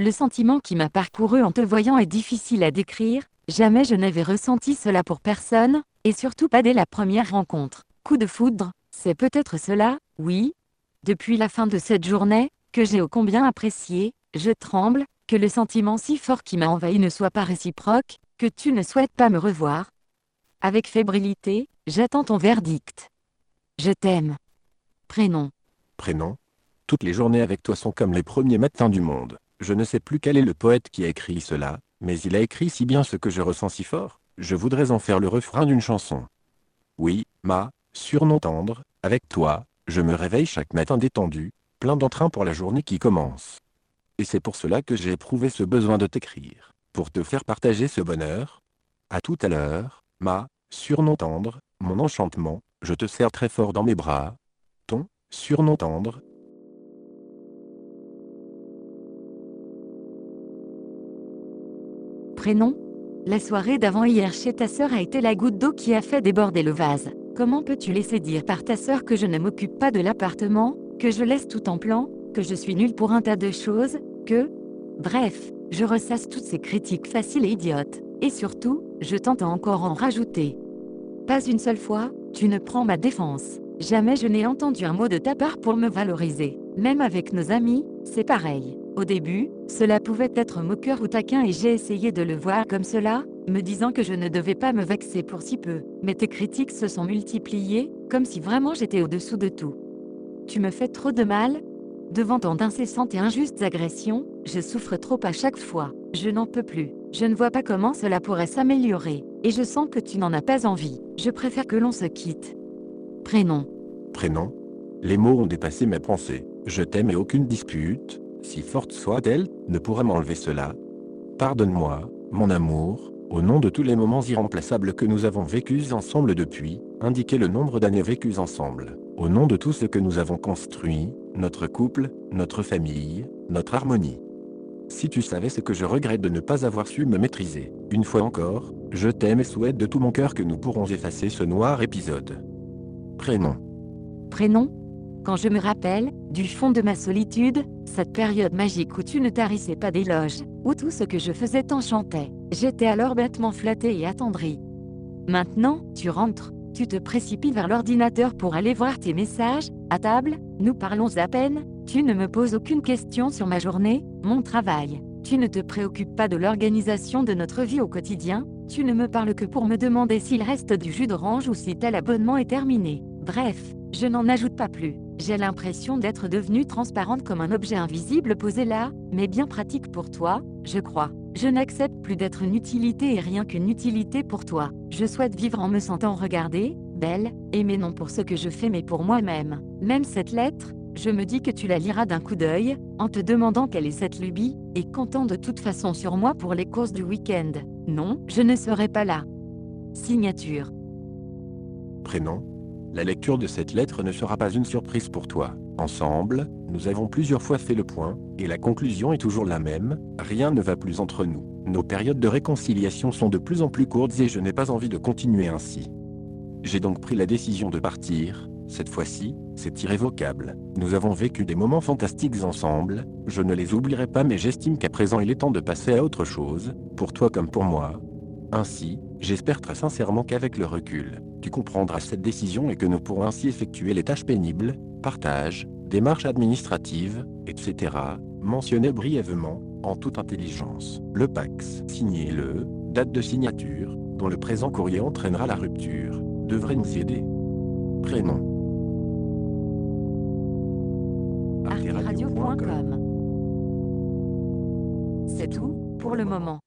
Le sentiment qui m'a parcouru en te voyant est difficile à décrire, jamais je n'avais ressenti cela pour personne, et surtout pas dès la première rencontre. Coup de foudre, c'est peut-être cela, oui. Depuis la fin de cette journée, que j'ai ô combien apprécié, je tremble, que le sentiment si fort qui m'a envahi ne soit pas réciproque, que tu ne souhaites pas me revoir. Avec fébrilité, j'attends ton verdict. Je t'aime. Prénom. Prénom Toutes les journées avec toi sont comme les premiers matins du monde. Je ne sais plus quel est le poète qui a écrit cela, mais il a écrit si bien ce que je ressens si fort, je voudrais en faire le refrain d'une chanson. Oui, ma, surnom tendre, avec toi, je me réveille chaque matin détendu, plein d'entrain pour la journée qui commence. Et c'est pour cela que j'ai éprouvé ce besoin de t'écrire, pour te faire partager ce bonheur. À tout à l'heure, ma, surnom tendre, mon enchantement, je te serre très fort dans mes bras. Ton, surnom tendre, Prénom? La soirée d'avant-hier chez ta sœur a été la goutte d'eau qui a fait déborder le vase. Comment peux-tu laisser dire par ta sœur que je ne m'occupe pas de l'appartement, que je laisse tout en plan, que je suis nulle pour un tas de choses, que... Bref, je ressasse toutes ces critiques faciles et idiotes, et surtout, je tente encore en rajouter. Pas une seule fois, tu ne prends ma défense. Jamais je n'ai entendu un mot de ta part pour me valoriser. Même avec nos amis, c'est pareil. Au début, cela pouvait être moqueur ou taquin et j'ai essayé de le voir comme cela, me disant que je ne devais pas me vexer pour si peu. Mais tes critiques se sont multipliées, comme si vraiment j'étais au-dessous de tout. Tu me fais trop de mal? Devant tant d'incessantes et injustes agressions, je souffre trop à chaque fois. Je n'en peux plus. Je ne vois pas comment cela pourrait s'améliorer. Et je sens que tu n'en as pas envie. Je préfère que l'on se quitte. Prénom. Prénom Les mots ont dépassé mes pensées. Je t'aime et aucune dispute, si forte soit-elle, ne pourra m'enlever cela. Pardonne-moi, mon amour, au nom de tous les moments irremplaçables que nous avons vécus ensemble depuis, indiquez le nombre d'années vécues ensemble. Au nom de tout ce que nous avons construit, notre couple, notre famille, notre harmonie. Si tu savais ce que je regrette de ne pas avoir su me maîtriser, une fois encore, je t'aime et souhaite de tout mon cœur que nous pourrons effacer ce noir épisode. Prénom. Prénom Quand je me rappelle, du fond de ma solitude, cette période magique où tu ne tarissais pas d'éloges, où tout ce que je faisais t'enchantait, j'étais alors bêtement flattée et attendrie. Maintenant, tu rentres, tu te précipites vers l'ordinateur pour aller voir tes messages, à table, nous parlons à peine, tu ne me poses aucune question sur ma journée, mon travail. Tu ne te préoccupes pas de l'organisation de notre vie au quotidien, tu ne me parles que pour me demander s'il reste du jus d'orange ou si tel abonnement est terminé. Bref, je n'en ajoute pas plus. J'ai l'impression d'être devenue transparente comme un objet invisible posé là, mais bien pratique pour toi, je crois. Je n'accepte plus d'être une utilité et rien qu'une utilité pour toi. Je souhaite vivre en me sentant regardée, belle, aimée non pour ce que je fais mais pour moi-même. Même cette lettre, je me dis que tu la liras d'un coup d'œil, en te demandant quelle est cette lubie, et comptant de toute façon sur moi pour les courses du week-end. Non, je ne serai pas là. Signature. Prénom la lecture de cette lettre ne sera pas une surprise pour toi. Ensemble, nous avons plusieurs fois fait le point, et la conclusion est toujours la même, rien ne va plus entre nous. Nos périodes de réconciliation sont de plus en plus courtes et je n'ai pas envie de continuer ainsi. J'ai donc pris la décision de partir, cette fois-ci, c'est irrévocable. Nous avons vécu des moments fantastiques ensemble, je ne les oublierai pas mais j'estime qu'à présent il est temps de passer à autre chose, pour toi comme pour moi. Ainsi, j'espère très sincèrement qu'avec le recul, tu comprendras cette décision et que nous pourrons ainsi effectuer les tâches pénibles, partage, démarches administratives, etc., mentionnées brièvement, en toute intelligence. Le Pax, signé le, date de signature, dont le présent courrier entraînera la rupture, devrait nous aider. Prénom. C'est tout, pour le moment.